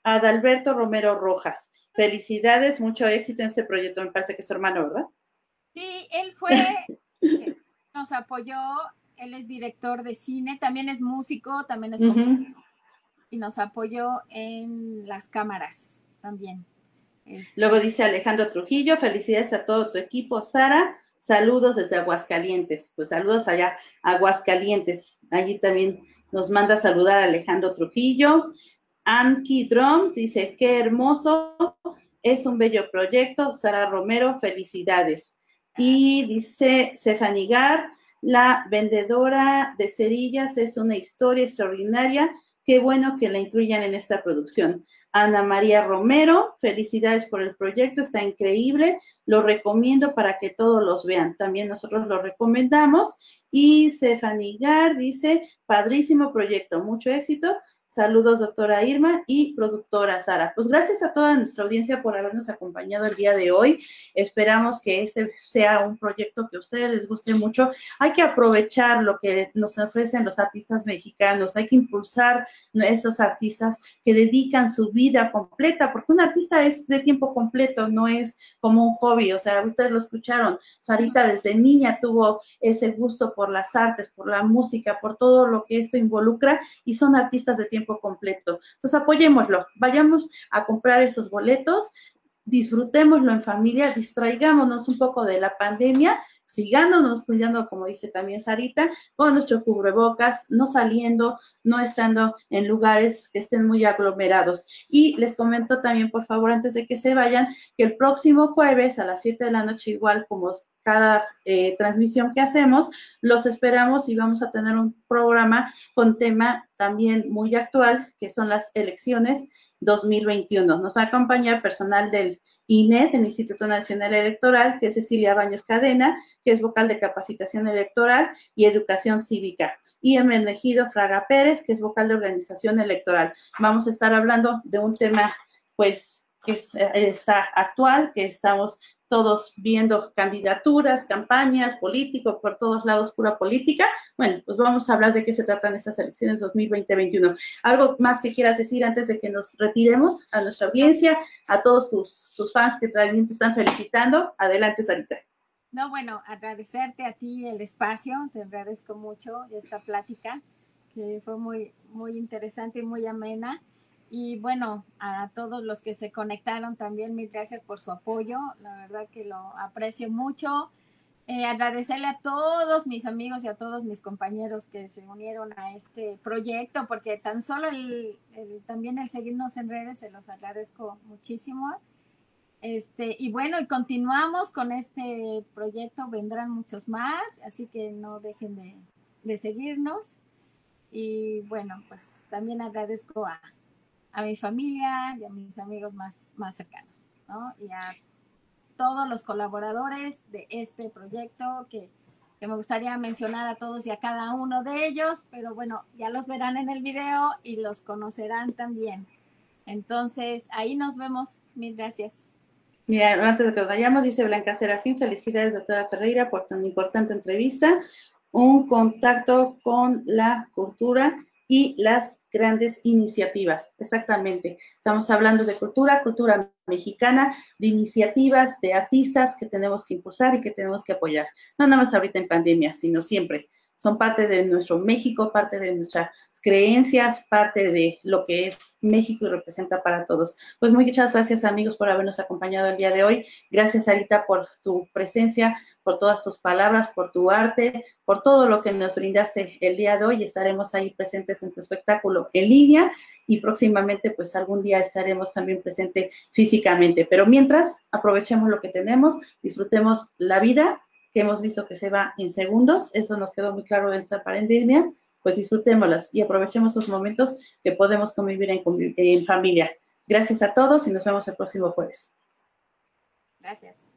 A: Adalberto Romero Rojas. Felicidades, mucho éxito en este proyecto. Me parece que es tu hermano, ¿verdad?
B: Sí, él fue, nos apoyó, él es director de cine, también es músico, también es y nos apoyó en las cámaras también.
A: Este, Luego dice Alejandro Trujillo, felicidades a todo tu equipo, Sara, saludos desde Aguascalientes, pues saludos allá, Aguascalientes, allí también nos manda saludar Alejandro Trujillo. Anki Drums dice, qué hermoso, es un bello proyecto, Sara Romero, felicidades. Y dice Sefanigar, la vendedora de cerillas es una historia extraordinaria. Qué bueno que la incluyan en esta producción. Ana María Romero, felicidades por el proyecto, está increíble. Lo recomiendo para que todos los vean. También nosotros lo recomendamos. Y Sefanigar dice, padrísimo proyecto, mucho éxito. Saludos, doctora Irma y productora Sara. Pues gracias a toda nuestra audiencia por habernos acompañado el día de hoy. Esperamos que este sea un proyecto que a ustedes les guste mucho. Hay que aprovechar lo que nos ofrecen los artistas mexicanos. Hay que impulsar a esos artistas que dedican su vida completa, porque un artista es de tiempo completo, no es como un hobby. O sea, ustedes lo escucharon. Sarita desde niña tuvo ese gusto por las artes, por la música, por todo lo que esto involucra y son artistas de tiempo completo. Entonces apoyémoslo, vayamos a comprar esos boletos, disfrutémoslo en familia, distraigámonos un poco de la pandemia, sigándonos cuidando, como dice también Sarita, con nuestro cubrebocas, no saliendo, no estando en lugares que estén muy aglomerados. Y les comento también, por favor, antes de que se vayan, que el próximo jueves a las 7 de la noche, igual como cada eh, transmisión que hacemos, los esperamos y vamos a tener un programa con tema también muy actual, que son las elecciones 2021. Nos va a acompañar personal del INE, del Instituto Nacional Electoral, que es Cecilia Baños Cadena, que es vocal de capacitación electoral y educación cívica, y Hermenegildo Fraga Pérez, que es vocal de organización electoral. Vamos a estar hablando de un tema, pues, que está actual, que estamos todos viendo candidaturas, campañas, políticos, por todos lados pura política. Bueno, pues vamos a hablar de qué se tratan estas elecciones 2020-2021. ¿Algo más que quieras decir antes de que nos retiremos a nuestra audiencia, a todos tus, tus fans que también te están felicitando? Adelante, Sarita.
B: No, bueno, agradecerte a ti el espacio, te agradezco mucho esta plática que fue muy, muy interesante y muy amena. Y bueno, a todos los que se conectaron también, mil gracias por su apoyo. La verdad que lo aprecio mucho. Eh, agradecerle a todos mis amigos y a todos mis compañeros que se unieron a este proyecto, porque tan solo el, también el seguirnos en redes se los agradezco muchísimo. Este, y bueno, y continuamos con este proyecto, vendrán muchos más, así que no dejen de, de seguirnos. Y bueno, pues también agradezco a, a mi familia y a mis amigos más, más cercanos, ¿no? Y a todos los colaboradores de este proyecto que, que, me gustaría mencionar a todos y a cada uno de ellos, pero bueno, ya los verán en el video y los conocerán también. Entonces, ahí nos vemos. Mil gracias.
A: Mira, antes de que nos vayamos, dice Blanca Serafín, felicidades, doctora Ferreira, por tan importante entrevista. Un contacto con la cultura y las grandes iniciativas. Exactamente. Estamos hablando de cultura, cultura mexicana, de iniciativas de artistas que tenemos que impulsar y que tenemos que apoyar. No nada más ahorita en pandemia, sino siempre. Son parte de nuestro México, parte de nuestra creencias, parte de lo que es México y representa para todos. Pues muchas gracias amigos por habernos acompañado el día de hoy. Gracias Arita por tu presencia, por todas tus palabras, por tu arte, por todo lo que nos brindaste el día de hoy. Estaremos ahí presentes en tu espectáculo en línea y próximamente pues algún día estaremos también presentes físicamente. Pero mientras, aprovechemos lo que tenemos, disfrutemos la vida hemos visto que se va en segundos. Eso nos quedó muy claro en esta pandemia pues disfrutémoslas y aprovechemos esos momentos que podemos convivir en familia. Gracias a todos y nos vemos el próximo jueves.
E: Gracias.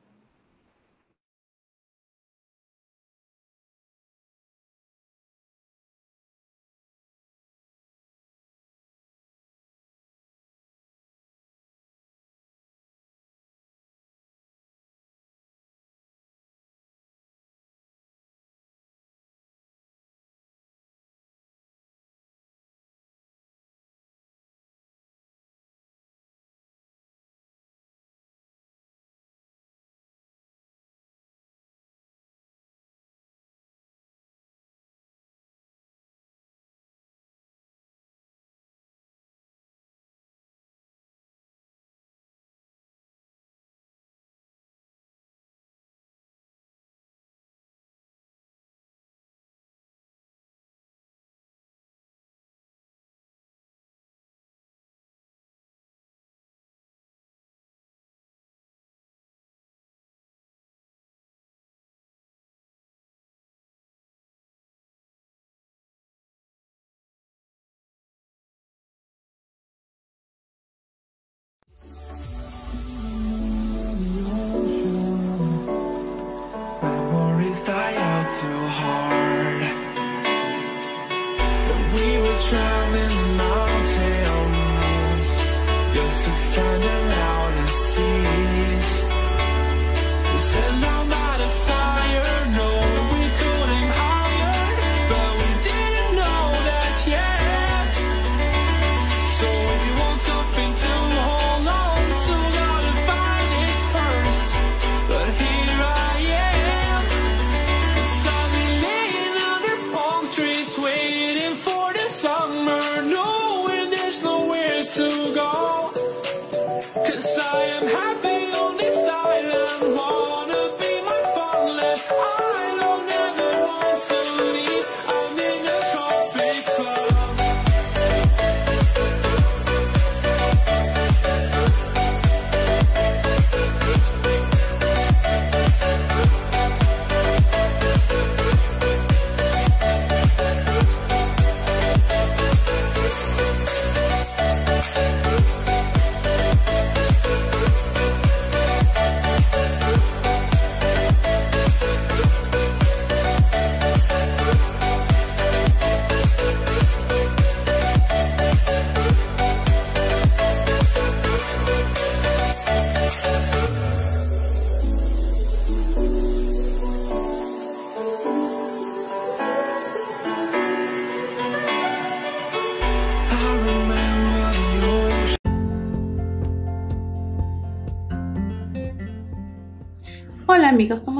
A: Amigos,